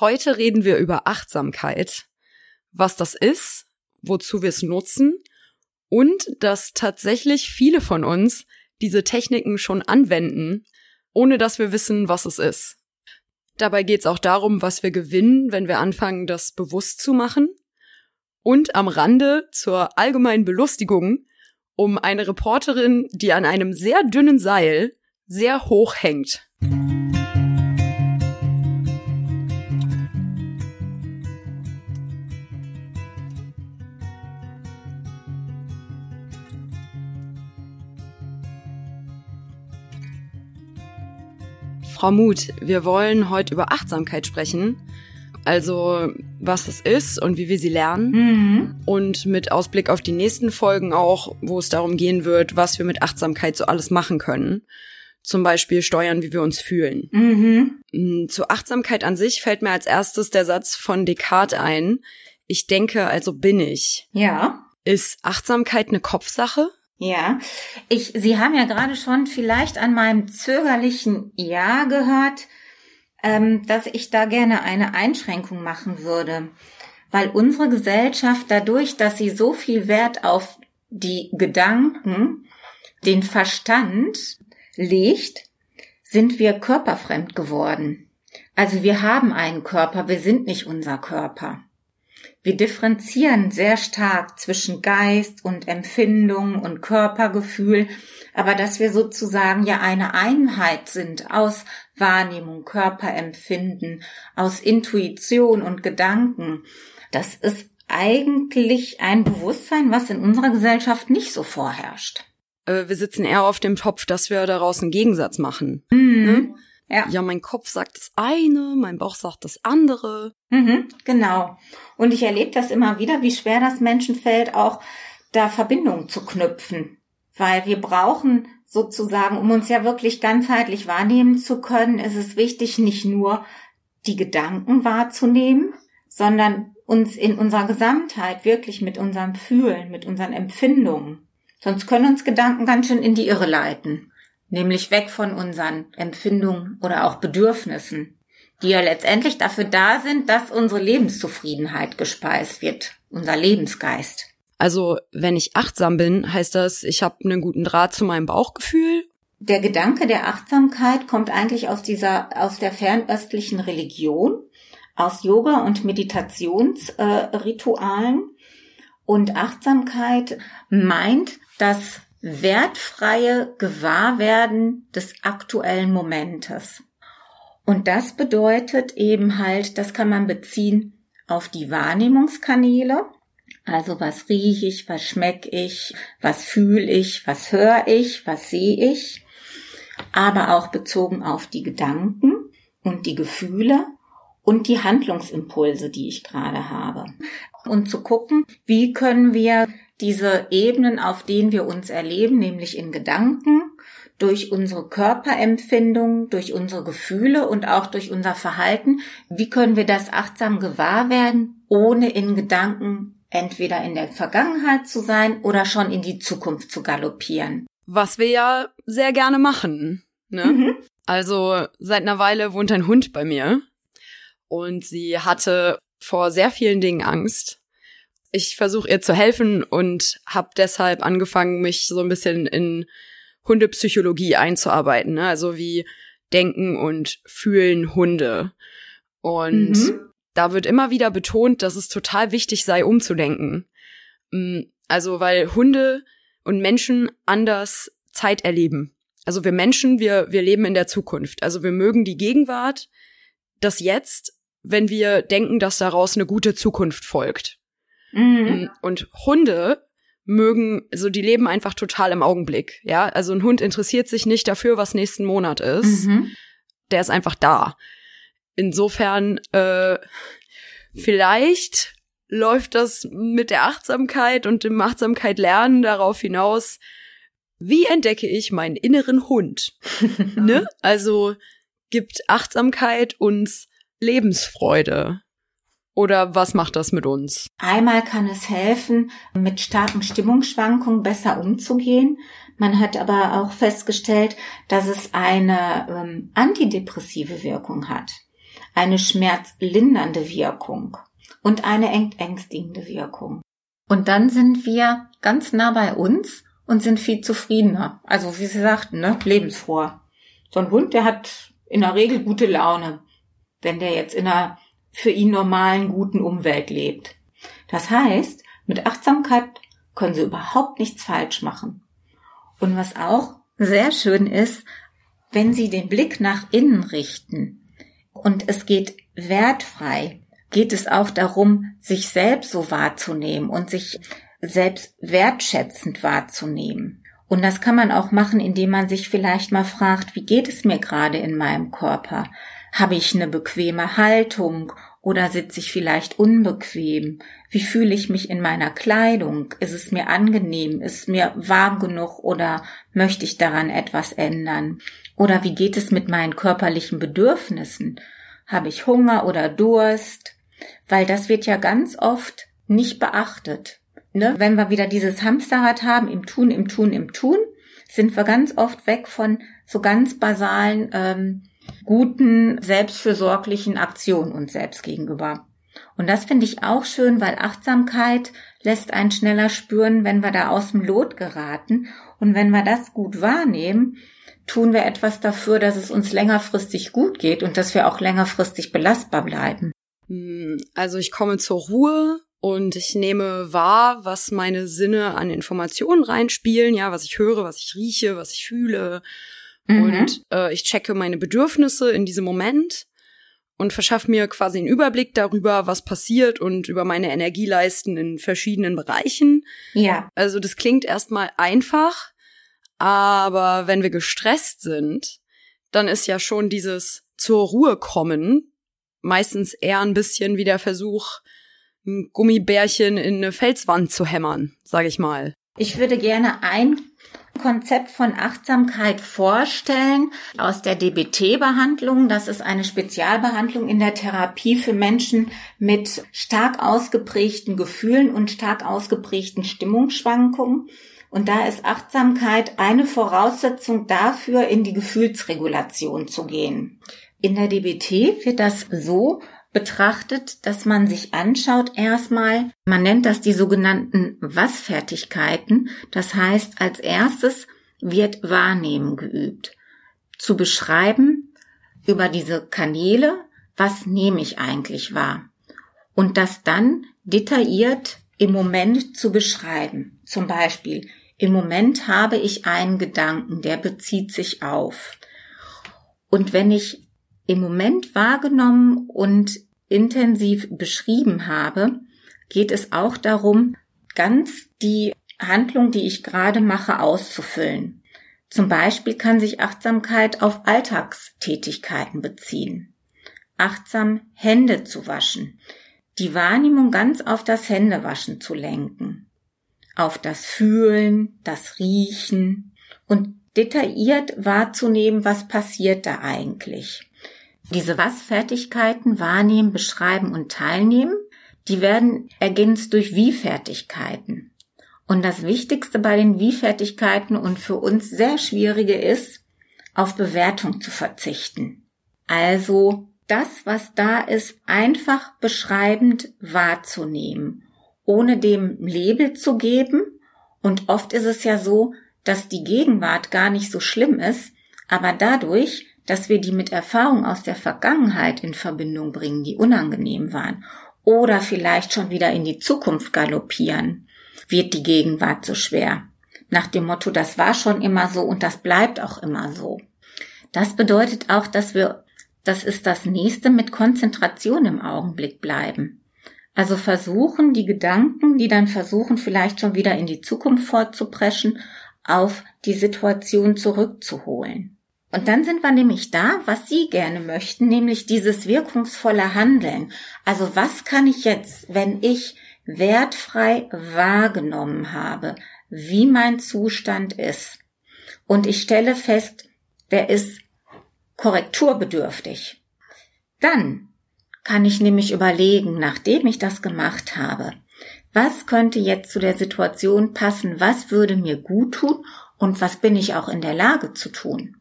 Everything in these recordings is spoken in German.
Heute reden wir über Achtsamkeit, was das ist, wozu wir es nutzen und dass tatsächlich viele von uns diese Techniken schon anwenden, ohne dass wir wissen, was es ist. Dabei geht es auch darum, was wir gewinnen, wenn wir anfangen, das bewusst zu machen. Und am Rande zur allgemeinen Belustigung um eine Reporterin, die an einem sehr dünnen Seil sehr hoch hängt. Frau Muth, wir wollen heute über Achtsamkeit sprechen. Also, was das ist und wie wir sie lernen. Mhm. Und mit Ausblick auf die nächsten Folgen auch, wo es darum gehen wird, was wir mit Achtsamkeit so alles machen können. Zum Beispiel steuern, wie wir uns fühlen. Mhm. Mm, Zur Achtsamkeit an sich fällt mir als erstes der Satz von Descartes ein. Ich denke, also bin ich. Ja. Ist Achtsamkeit eine Kopfsache? Ja, ich, Sie haben ja gerade schon vielleicht an meinem zögerlichen Ja gehört, ähm, dass ich da gerne eine Einschränkung machen würde, weil unsere Gesellschaft dadurch, dass sie so viel Wert auf die Gedanken, den Verstand legt, sind wir körperfremd geworden. Also wir haben einen Körper, wir sind nicht unser Körper. Wir differenzieren sehr stark zwischen Geist und Empfindung und Körpergefühl, aber dass wir sozusagen ja eine Einheit sind aus Wahrnehmung, Körperempfinden, aus Intuition und Gedanken, das ist eigentlich ein Bewusstsein, was in unserer Gesellschaft nicht so vorherrscht. Äh, wir sitzen eher auf dem Topf, dass wir daraus einen Gegensatz machen. Mhm. Ja. Ja, mein Kopf sagt das eine, mein Bauch sagt das andere. Mhm, genau. Und ich erlebe das immer wieder, wie schwer das Menschen fällt, auch da Verbindungen zu knüpfen. Weil wir brauchen sozusagen, um uns ja wirklich ganzheitlich wahrnehmen zu können, ist es wichtig, nicht nur die Gedanken wahrzunehmen, sondern uns in unserer Gesamtheit wirklich mit unserem Fühlen, mit unseren Empfindungen. Sonst können uns Gedanken ganz schön in die Irre leiten nämlich weg von unseren Empfindungen oder auch Bedürfnissen, die ja letztendlich dafür da sind, dass unsere Lebenszufriedenheit gespeist wird, unser Lebensgeist. Also, wenn ich achtsam bin, heißt das, ich habe einen guten Draht zu meinem Bauchgefühl. Der Gedanke der Achtsamkeit kommt eigentlich aus dieser, aus der fernöstlichen Religion, aus Yoga und Meditationsritualen. Äh, und Achtsamkeit meint, dass wertfreie Gewahrwerden des aktuellen Momentes. Und das bedeutet eben halt, das kann man beziehen auf die Wahrnehmungskanäle. Also was rieche ich, was schmecke ich, was fühle ich, was höre ich, was sehe ich. Aber auch bezogen auf die Gedanken und die Gefühle und die Handlungsimpulse, die ich gerade habe. Und zu gucken, wie können wir diese Ebenen, auf denen wir uns erleben, nämlich in Gedanken, durch unsere Körperempfindung, durch unsere Gefühle und auch durch unser Verhalten, wie können wir das achtsam gewahr werden, ohne in Gedanken entweder in der Vergangenheit zu sein oder schon in die Zukunft zu galoppieren. Was wir ja sehr gerne machen. Ne? Mhm. Also seit einer Weile wohnt ein Hund bei mir und sie hatte vor sehr vielen Dingen Angst. Ich versuche ihr zu helfen und habe deshalb angefangen, mich so ein bisschen in Hundepsychologie einzuarbeiten. Ne? Also wie denken und fühlen Hunde. Und Mhm. da wird immer wieder betont, dass es total wichtig sei, umzudenken. Mm, Also weil Hunde und Menschen anders Zeit erleben. Also wir Menschen, wir, wir leben in der Zukunft. Also wir mögen die Gegenwart, das Jetzt, wenn wir denken, dass daraus eine gute Zukunft folgt. Mhm. Und Hunde mögen, also die leben einfach total im Augenblick. Ja, also ein Hund interessiert sich nicht dafür, was nächsten Monat ist. Mhm. Der ist einfach da. Insofern, äh, vielleicht läuft das mit der Achtsamkeit und dem Achtsamkeit lernen darauf hinaus, wie entdecke ich meinen inneren Hund? ne? Also gibt Achtsamkeit uns Lebensfreude. Oder was macht das mit uns? Einmal kann es helfen, mit starken Stimmungsschwankungen besser umzugehen. Man hat aber auch festgestellt, dass es eine ähm, antidepressive Wirkung hat. eine schmerzlindernde Wirkung und eine ängstigende Wirkung. Und dann sind wir ganz nah bei uns und sind viel zufriedener. Also wie Sie sagten, ne, lebensfroh. So ein Hund, der hat in der Regel gute Laune, wenn der jetzt in einer für ihn normalen, guten Umwelt lebt. Das heißt, mit Achtsamkeit können Sie überhaupt nichts falsch machen. Und was auch sehr schön ist, wenn Sie den Blick nach innen richten und es geht wertfrei, geht es auch darum, sich selbst so wahrzunehmen und sich selbst wertschätzend wahrzunehmen. Und das kann man auch machen, indem man sich vielleicht mal fragt, wie geht es mir gerade in meinem Körper? Habe ich eine bequeme Haltung oder sitze ich vielleicht unbequem? Wie fühle ich mich in meiner Kleidung? Ist es mir angenehm? Ist es mir warm genug oder möchte ich daran etwas ändern? Oder wie geht es mit meinen körperlichen Bedürfnissen? Habe ich Hunger oder Durst? Weil das wird ja ganz oft nicht beachtet. Ne? Wenn wir wieder dieses Hamsterrad haben, im Tun, im Tun, im Tun, sind wir ganz oft weg von so ganz basalen, ähm, guten, selbstfürsorglichen Aktionen uns selbst gegenüber. Und das finde ich auch schön, weil Achtsamkeit lässt einen schneller spüren, wenn wir da aus dem Lot geraten. Und wenn wir das gut wahrnehmen, tun wir etwas dafür, dass es uns längerfristig gut geht und dass wir auch längerfristig belastbar bleiben. Hm, also ich komme zur Ruhe und ich nehme wahr, was meine Sinne an Informationen reinspielen, ja, was ich höre, was ich rieche, was ich fühle. Mhm. Und äh, ich checke meine Bedürfnisse in diesem Moment und verschaffe mir quasi einen Überblick darüber, was passiert und über meine Energieleisten in verschiedenen Bereichen. Ja. Also das klingt erstmal einfach, aber wenn wir gestresst sind, dann ist ja schon dieses zur Ruhe kommen meistens eher ein bisschen wie der Versuch, ein Gummibärchen in eine Felswand zu hämmern, sage ich mal. Ich würde gerne ein Konzept von Achtsamkeit vorstellen aus der DBT-Behandlung. Das ist eine Spezialbehandlung in der Therapie für Menschen mit stark ausgeprägten Gefühlen und stark ausgeprägten Stimmungsschwankungen. Und da ist Achtsamkeit eine Voraussetzung dafür, in die Gefühlsregulation zu gehen. In der DBT wird das so betrachtet, dass man sich anschaut erstmal, man nennt das die sogenannten Was-Fertigkeiten. Das heißt, als erstes wird Wahrnehmen geübt. Zu beschreiben über diese Kanäle, was nehme ich eigentlich wahr? Und das dann detailliert im Moment zu beschreiben. Zum Beispiel, im Moment habe ich einen Gedanken, der bezieht sich auf. Und wenn ich im Moment wahrgenommen und intensiv beschrieben habe, geht es auch darum, ganz die Handlung, die ich gerade mache, auszufüllen. Zum Beispiel kann sich Achtsamkeit auf Alltagstätigkeiten beziehen. Achtsam Hände zu waschen. Die Wahrnehmung ganz auf das Händewaschen zu lenken. Auf das Fühlen, das Riechen und detailliert wahrzunehmen, was passiert da eigentlich. Diese Was-Fertigkeiten wahrnehmen, beschreiben und teilnehmen, die werden ergänzt durch Wie-Fertigkeiten. Und das Wichtigste bei den Wie-Fertigkeiten und für uns sehr schwierige ist, auf Bewertung zu verzichten. Also das, was da ist, einfach beschreibend wahrzunehmen, ohne dem Label zu geben. Und oft ist es ja so, dass die Gegenwart gar nicht so schlimm ist, aber dadurch, dass wir die mit Erfahrungen aus der Vergangenheit in Verbindung bringen, die unangenehm waren, oder vielleicht schon wieder in die Zukunft galoppieren, wird die Gegenwart so schwer. Nach dem Motto, das war schon immer so und das bleibt auch immer so. Das bedeutet auch, dass wir, das ist das nächste, mit Konzentration im Augenblick bleiben. Also versuchen, die Gedanken, die dann versuchen, vielleicht schon wieder in die Zukunft fortzupreschen, auf die Situation zurückzuholen. Und dann sind wir nämlich da, was Sie gerne möchten, nämlich dieses wirkungsvolle Handeln. Also was kann ich jetzt, wenn ich wertfrei wahrgenommen habe, wie mein Zustand ist, und ich stelle fest, der ist korrekturbedürftig, dann kann ich nämlich überlegen, nachdem ich das gemacht habe, was könnte jetzt zu der Situation passen, was würde mir gut tun? Und was bin ich auch in der Lage zu tun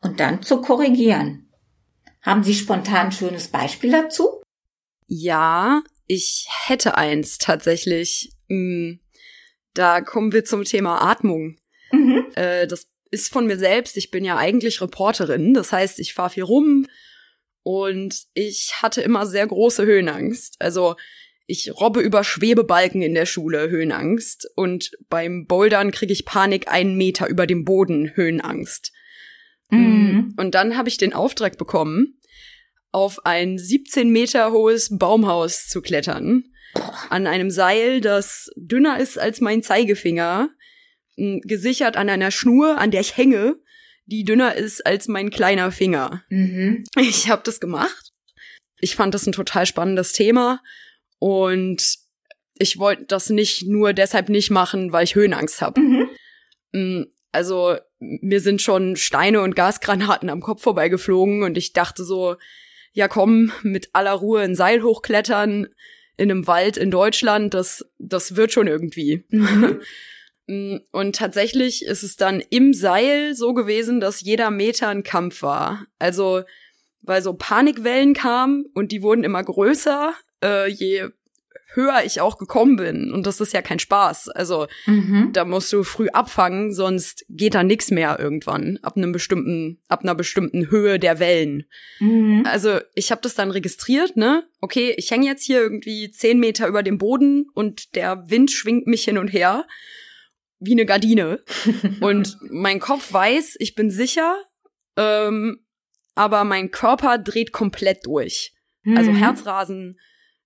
und dann zu korrigieren. Haben Sie spontan ein schönes Beispiel dazu? Ja, ich hätte eins tatsächlich. Hm, da kommen wir zum Thema Atmung. Mhm. Äh, das ist von mir selbst. Ich bin ja eigentlich Reporterin. Das heißt, ich fahre viel rum und ich hatte immer sehr große Höhenangst. Also ich robbe über Schwebebalken in der Schule, Höhenangst. Und beim Bouldern kriege ich Panik einen Meter über dem Boden, Höhenangst. Mhm. Und dann habe ich den Auftrag bekommen, auf ein 17 Meter hohes Baumhaus zu klettern. An einem Seil, das dünner ist als mein Zeigefinger, gesichert an einer Schnur, an der ich hänge, die dünner ist als mein kleiner Finger. Mhm. Ich habe das gemacht. Ich fand das ein total spannendes Thema und ich wollte das nicht nur deshalb nicht machen, weil ich Höhenangst habe. Mhm. Also mir sind schon Steine und Gasgranaten am Kopf vorbeigeflogen und ich dachte so, ja komm, mit aller Ruhe ein Seil hochklettern in einem Wald in Deutschland, das, das wird schon irgendwie. Mhm. Mm, und tatsächlich ist es dann im Seil so gewesen, dass jeder Meter ein Kampf war. Also, weil so Panikwellen kamen und die wurden immer größer äh, je höher ich auch gekommen bin. Und das ist ja kein Spaß. Also mhm. da musst du früh abfangen, sonst geht da nix mehr irgendwann ab einem bestimmten, ab einer bestimmten Höhe der Wellen. Mhm. Also ich habe das dann registriert, ne? Okay, ich hänge jetzt hier irgendwie zehn Meter über dem Boden und der Wind schwingt mich hin und her wie eine Gardine. und mein Kopf weiß, ich bin sicher, ähm, aber mein Körper dreht komplett durch. Also mhm. Herzrasen,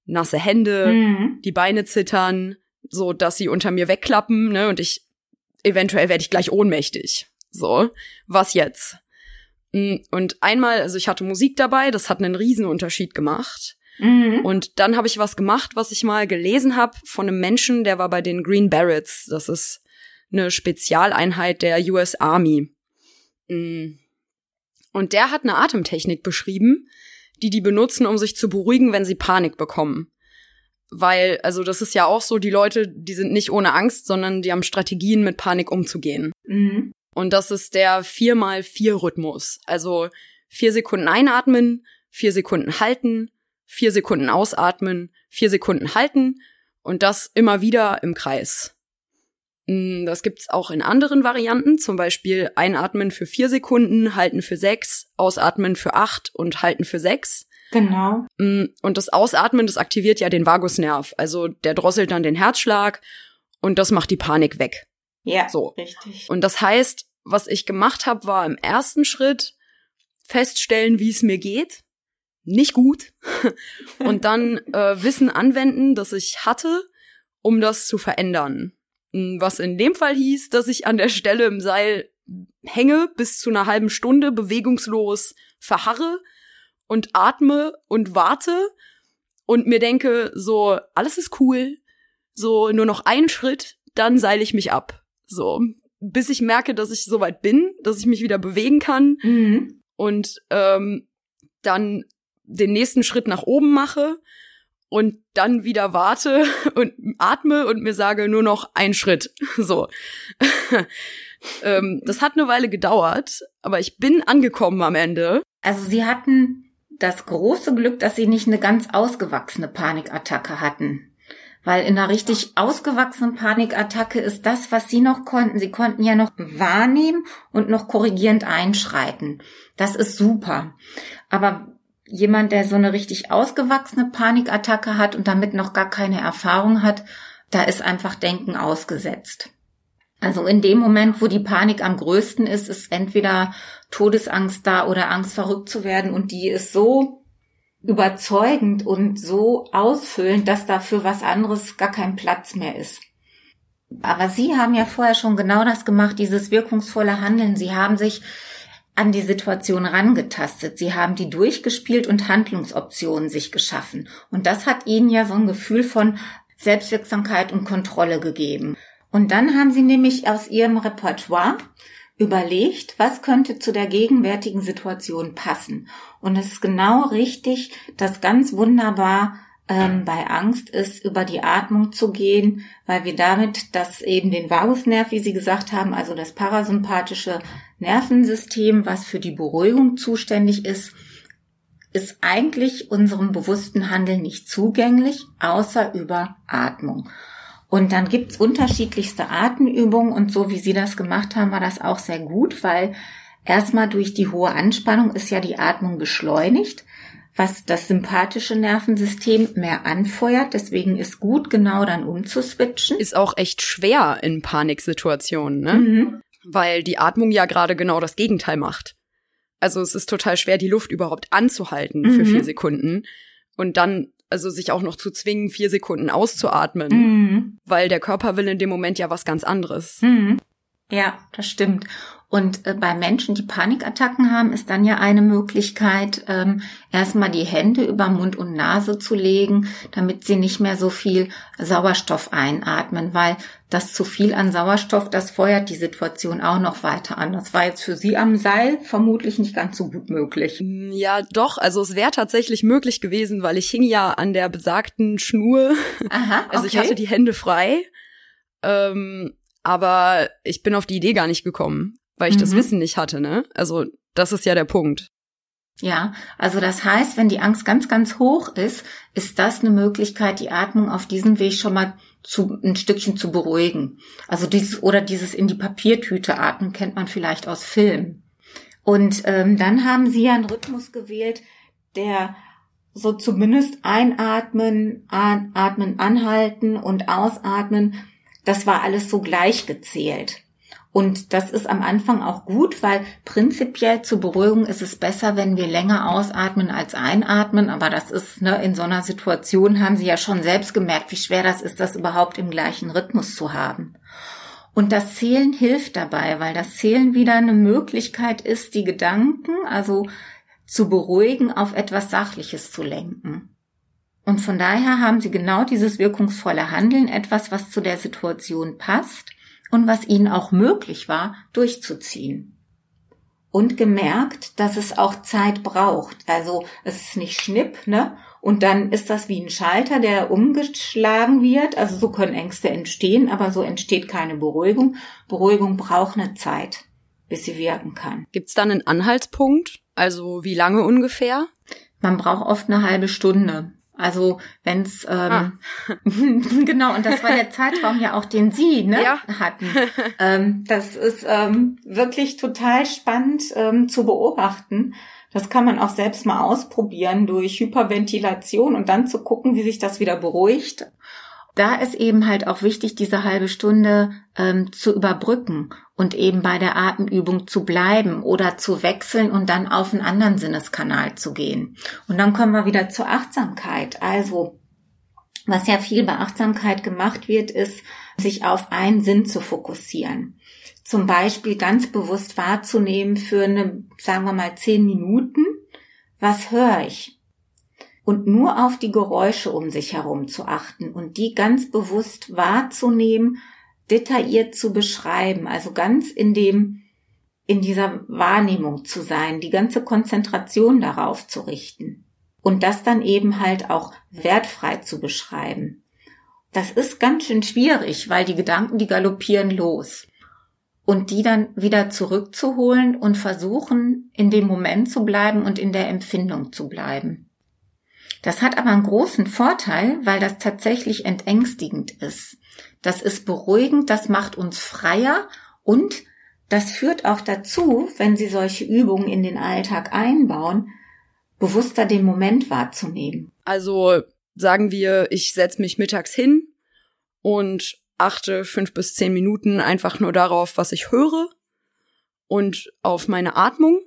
nasse Hände, mhm. die Beine zittern, so dass sie unter mir wegklappen, ne, und ich eventuell werde ich gleich ohnmächtig. So, was jetzt? Mm, und einmal, also ich hatte Musik dabei, das hat einen Riesenunterschied gemacht. Mhm. Und dann habe ich was gemacht, was ich mal gelesen habe von einem Menschen, der war bei den Green Berets. Das ist eine Spezialeinheit der US Army. Mm. Und der hat eine Atemtechnik beschrieben, die die benutzen, um sich zu beruhigen, wenn sie Panik bekommen. Weil, also das ist ja auch so, die Leute, die sind nicht ohne Angst, sondern die haben Strategien, mit Panik umzugehen. Mhm. Und das ist der 4x4-Rhythmus. Also vier Sekunden einatmen, vier Sekunden halten, vier Sekunden ausatmen, vier Sekunden halten und das immer wieder im Kreis. Das gibt's auch in anderen Varianten, zum Beispiel einatmen für vier Sekunden, halten für sechs, ausatmen für acht und halten für sechs. Genau. Mm, und das Ausatmen, das aktiviert ja den Vagusnerv, also der drosselt dann den Herzschlag und das macht die Panik weg. Ja, so. richtig. Und das heißt, was ich gemacht habe, war im ersten Schritt feststellen, wie es mir geht. Nicht gut. und dann äh, Wissen anwenden, das ich hatte, um das zu verändern. Was in dem Fall hieß, dass ich an der Stelle im Seil hänge bis zu einer halben Stunde bewegungslos verharre und atme und warte und mir denke, so, alles ist cool, so nur noch einen Schritt, dann seile ich mich ab. So, bis ich merke, dass ich soweit bin, dass ich mich wieder bewegen kann mhm. und ähm, dann den nächsten Schritt nach oben mache und dann wieder warte und atme und mir sage nur noch ein Schritt. So. ähm, das hat eine Weile gedauert, aber ich bin angekommen am Ende. Also sie hatten das große Glück, dass sie nicht eine ganz ausgewachsene Panikattacke hatten. Weil in einer richtig ausgewachsenen Panikattacke ist das, was sie noch konnten. Sie konnten ja noch wahrnehmen und noch korrigierend einschreiten. Das ist super. Aber jemand, der so eine richtig ausgewachsene Panikattacke hat und damit noch gar keine Erfahrung hat, da ist einfach Denken ausgesetzt. Also in dem Moment, wo die Panik am größten ist, ist entweder Todesangst da oder Angst verrückt zu werden und die ist so überzeugend und so ausfüllend, dass dafür was anderes gar kein Platz mehr ist. Aber Sie haben ja vorher schon genau das gemacht, dieses wirkungsvolle Handeln. Sie haben sich an die Situation rangetastet. Sie haben die durchgespielt und Handlungsoptionen sich geschaffen. Und das hat ihnen ja so ein Gefühl von Selbstwirksamkeit und Kontrolle gegeben. Und dann haben sie nämlich aus ihrem Repertoire überlegt, was könnte zu der gegenwärtigen Situation passen. Und es ist genau richtig, das ganz wunderbar ähm, bei Angst ist, über die Atmung zu gehen, weil wir damit das eben den Vagusnerv, wie Sie gesagt haben, also das parasympathische Nervensystem, was für die Beruhigung zuständig ist, ist eigentlich unserem bewussten Handeln nicht zugänglich, außer über Atmung. Und dann gibt's unterschiedlichste Atemübungen und so wie Sie das gemacht haben, war das auch sehr gut, weil erstmal durch die hohe Anspannung ist ja die Atmung beschleunigt, was das sympathische Nervensystem mehr anfeuert. Deswegen ist gut, genau dann umzuswitchen. Ist auch echt schwer in Paniksituationen, ne? Mhm. Weil die Atmung ja gerade genau das Gegenteil macht. Also es ist total schwer, die Luft überhaupt anzuhalten für mhm. vier Sekunden. Und dann also sich auch noch zu zwingen, vier Sekunden auszuatmen, mhm. weil der Körper will in dem Moment ja was ganz anderes. Mhm. Ja, das stimmt. Und äh, bei Menschen, die Panikattacken haben, ist dann ja eine Möglichkeit, ähm, erstmal die Hände über Mund und Nase zu legen, damit sie nicht mehr so viel Sauerstoff einatmen, weil das zu viel an Sauerstoff, das feuert die Situation auch noch weiter an. Das war jetzt für Sie am Seil vermutlich nicht ganz so gut möglich. Hm, ja, doch. Also es wäre tatsächlich möglich gewesen, weil ich hing ja an der besagten Schnur. Aha, okay. Also ich hatte die Hände frei. Ähm, aber ich bin auf die Idee gar nicht gekommen weil ich mhm. das Wissen nicht hatte, ne? Also das ist ja der Punkt. Ja, also das heißt, wenn die Angst ganz, ganz hoch ist, ist das eine Möglichkeit, die Atmung auf diesem Weg schon mal zu, ein Stückchen zu beruhigen. Also dieses oder dieses in die Papiertüte atmen kennt man vielleicht aus Filmen. Und ähm, dann haben Sie ja einen Rhythmus gewählt, der so zumindest einatmen, atmen, anhalten und ausatmen, das war alles so gleich gezählt. Und das ist am Anfang auch gut, weil prinzipiell zur Beruhigung ist es besser, wenn wir länger ausatmen als einatmen. Aber das ist, ne, in so einer Situation haben Sie ja schon selbst gemerkt, wie schwer das ist, das überhaupt im gleichen Rhythmus zu haben. Und das Zählen hilft dabei, weil das Zählen wieder eine Möglichkeit ist, die Gedanken, also zu beruhigen, auf etwas Sachliches zu lenken. Und von daher haben Sie genau dieses wirkungsvolle Handeln, etwas, was zu der Situation passt und was ihnen auch möglich war, durchzuziehen. Und gemerkt, dass es auch Zeit braucht. Also es ist nicht Schnipp, ne? Und dann ist das wie ein Schalter, der umgeschlagen wird. Also so können Ängste entstehen, aber so entsteht keine Beruhigung. Beruhigung braucht eine Zeit, bis sie wirken kann. Gibt's dann einen Anhaltspunkt? Also wie lange ungefähr? Man braucht oft eine halbe Stunde. Also wenn es ähm, ah. genau und das war der Zeitraum ja auch, den Sie ne, ja. hatten. Ähm, das ist ähm, wirklich total spannend ähm, zu beobachten. Das kann man auch selbst mal ausprobieren durch Hyperventilation und dann zu gucken, wie sich das wieder beruhigt. Da ist eben halt auch wichtig, diese halbe Stunde ähm, zu überbrücken und eben bei der Atemübung zu bleiben oder zu wechseln und dann auf einen anderen Sinneskanal zu gehen. Und dann kommen wir wieder zur Achtsamkeit. Also, was ja viel bei Achtsamkeit gemacht wird, ist, sich auf einen Sinn zu fokussieren. Zum Beispiel ganz bewusst wahrzunehmen für eine, sagen wir mal, zehn Minuten, was höre ich? Und nur auf die Geräusche um sich herum zu achten und die ganz bewusst wahrzunehmen, detailliert zu beschreiben, also ganz in dem, in dieser Wahrnehmung zu sein, die ganze Konzentration darauf zu richten und das dann eben halt auch wertfrei zu beschreiben. Das ist ganz schön schwierig, weil die Gedanken, die galoppieren los. Und die dann wieder zurückzuholen und versuchen, in dem Moment zu bleiben und in der Empfindung zu bleiben. Das hat aber einen großen Vorteil, weil das tatsächlich entängstigend ist. Das ist beruhigend, das macht uns freier und das führt auch dazu, wenn Sie solche Übungen in den Alltag einbauen, bewusster den Moment wahrzunehmen. Also sagen wir, ich setze mich mittags hin und achte fünf bis zehn Minuten einfach nur darauf, was ich höre und auf meine Atmung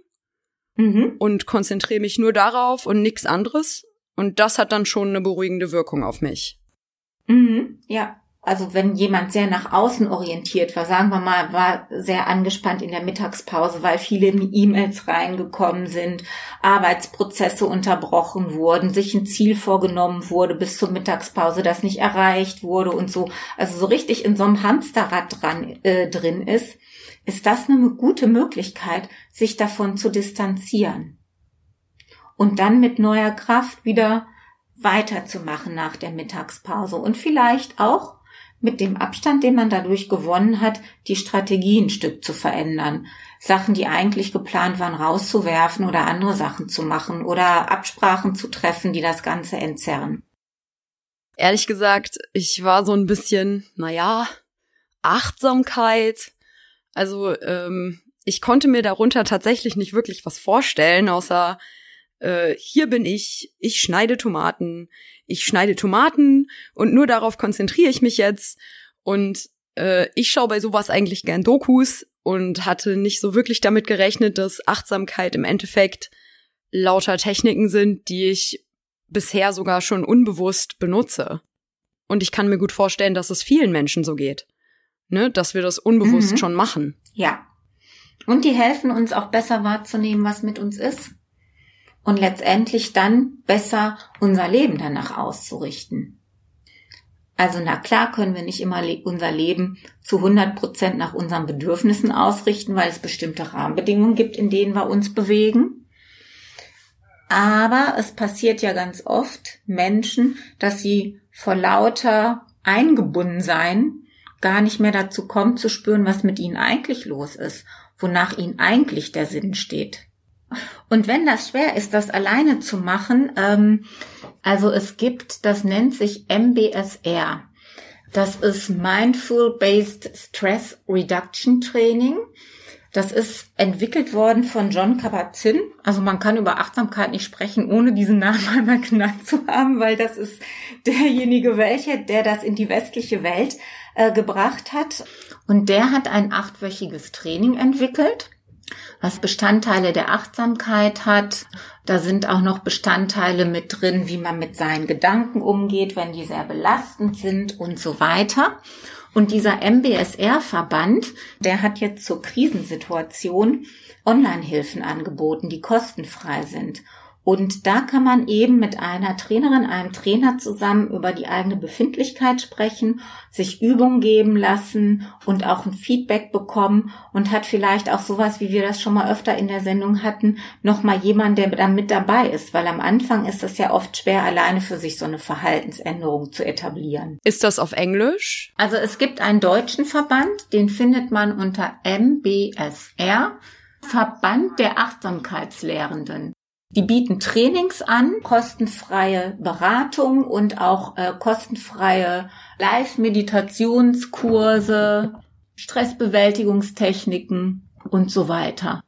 mhm. und konzentriere mich nur darauf und nichts anderes. Und das hat dann schon eine beruhigende Wirkung auf mich. Mhm, ja. Also wenn jemand sehr nach außen orientiert war, sagen wir mal, war sehr angespannt in der Mittagspause, weil viele E-Mails reingekommen sind, Arbeitsprozesse unterbrochen wurden, sich ein Ziel vorgenommen wurde bis zur Mittagspause, das nicht erreicht wurde und so, also so richtig in so einem Hamsterrad dran, äh, drin ist, ist das eine gute Möglichkeit, sich davon zu distanzieren und dann mit neuer Kraft wieder weiterzumachen nach der Mittagspause und vielleicht auch mit dem Abstand, den man dadurch gewonnen hat, die Strategie ein Stück zu verändern. Sachen, die eigentlich geplant waren, rauszuwerfen oder andere Sachen zu machen oder Absprachen zu treffen, die das Ganze entzerren. Ehrlich gesagt, ich war so ein bisschen, naja, Achtsamkeit. Also ähm, ich konnte mir darunter tatsächlich nicht wirklich was vorstellen, außer äh, hier bin ich, ich schneide Tomaten, ich schneide Tomaten und nur darauf konzentriere ich mich jetzt und äh, ich schaue bei sowas eigentlich gern Dokus und hatte nicht so wirklich damit gerechnet, dass Achtsamkeit im Endeffekt lauter Techniken sind, die ich bisher sogar schon unbewusst benutze. Und ich kann mir gut vorstellen, dass es vielen Menschen so geht. Ne, dass wir das unbewusst mhm. schon machen. Ja. Und die helfen uns auch besser wahrzunehmen, was mit uns ist. Und letztendlich dann besser unser Leben danach auszurichten. Also na klar können wir nicht immer unser Leben zu 100 Prozent nach unseren Bedürfnissen ausrichten, weil es bestimmte Rahmenbedingungen gibt, in denen wir uns bewegen. Aber es passiert ja ganz oft Menschen, dass sie vor lauter Eingebundensein gar nicht mehr dazu kommen zu spüren, was mit ihnen eigentlich los ist, wonach ihnen eigentlich der Sinn steht. Und wenn das schwer ist, das alleine zu machen, ähm, also es gibt, das nennt sich MBSR. Das ist Mindful Based Stress Reduction Training. Das ist entwickelt worden von John Kabat-Zinn. Also man kann über Achtsamkeit nicht sprechen, ohne diesen Namen einmal genannt zu haben, weil das ist derjenige, welcher, der das in die westliche Welt äh, gebracht hat. Und der hat ein achtwöchiges Training entwickelt was Bestandteile der Achtsamkeit hat. Da sind auch noch Bestandteile mit drin, wie man mit seinen Gedanken umgeht, wenn die sehr belastend sind und so weiter. Und dieser MBSR-Verband, der hat jetzt zur Krisensituation Online-Hilfen angeboten, die kostenfrei sind. Und da kann man eben mit einer Trainerin, einem Trainer zusammen über die eigene Befindlichkeit sprechen, sich Übungen geben lassen und auch ein Feedback bekommen und hat vielleicht auch sowas, wie wir das schon mal öfter in der Sendung hatten, nochmal jemand, der da mit dabei ist, weil am Anfang ist es ja oft schwer, alleine für sich so eine Verhaltensänderung zu etablieren. Ist das auf Englisch? Also es gibt einen deutschen Verband, den findet man unter MBSR. Verband der Achtsamkeitslehrenden. Die bieten Trainings an, kostenfreie Beratung und auch äh, kostenfreie Live-Meditationskurse, Stressbewältigungstechniken und so weiter.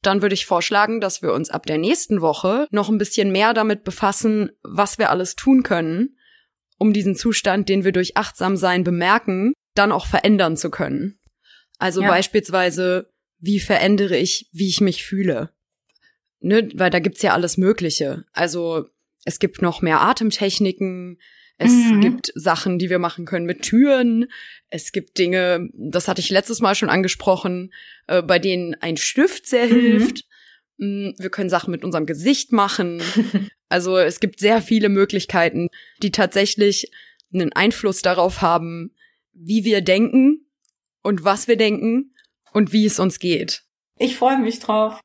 Dann würde ich vorschlagen, dass wir uns ab der nächsten Woche noch ein bisschen mehr damit befassen, was wir alles tun können, um diesen Zustand, den wir durch Achtsamsein bemerken, dann auch verändern zu können. Also ja. beispielsweise, wie verändere ich, wie ich mich fühle? Ne, weil da gibt's ja alles Mögliche. Also es gibt noch mehr Atemtechniken, es mhm. gibt Sachen, die wir machen können mit Türen. Es gibt Dinge, das hatte ich letztes Mal schon angesprochen, äh, bei denen ein Stift sehr mhm. hilft. Mm, wir können Sachen mit unserem Gesicht machen. also es gibt sehr viele Möglichkeiten, die tatsächlich einen Einfluss darauf haben, wie wir denken und was wir denken und wie es uns geht. Ich freue mich drauf.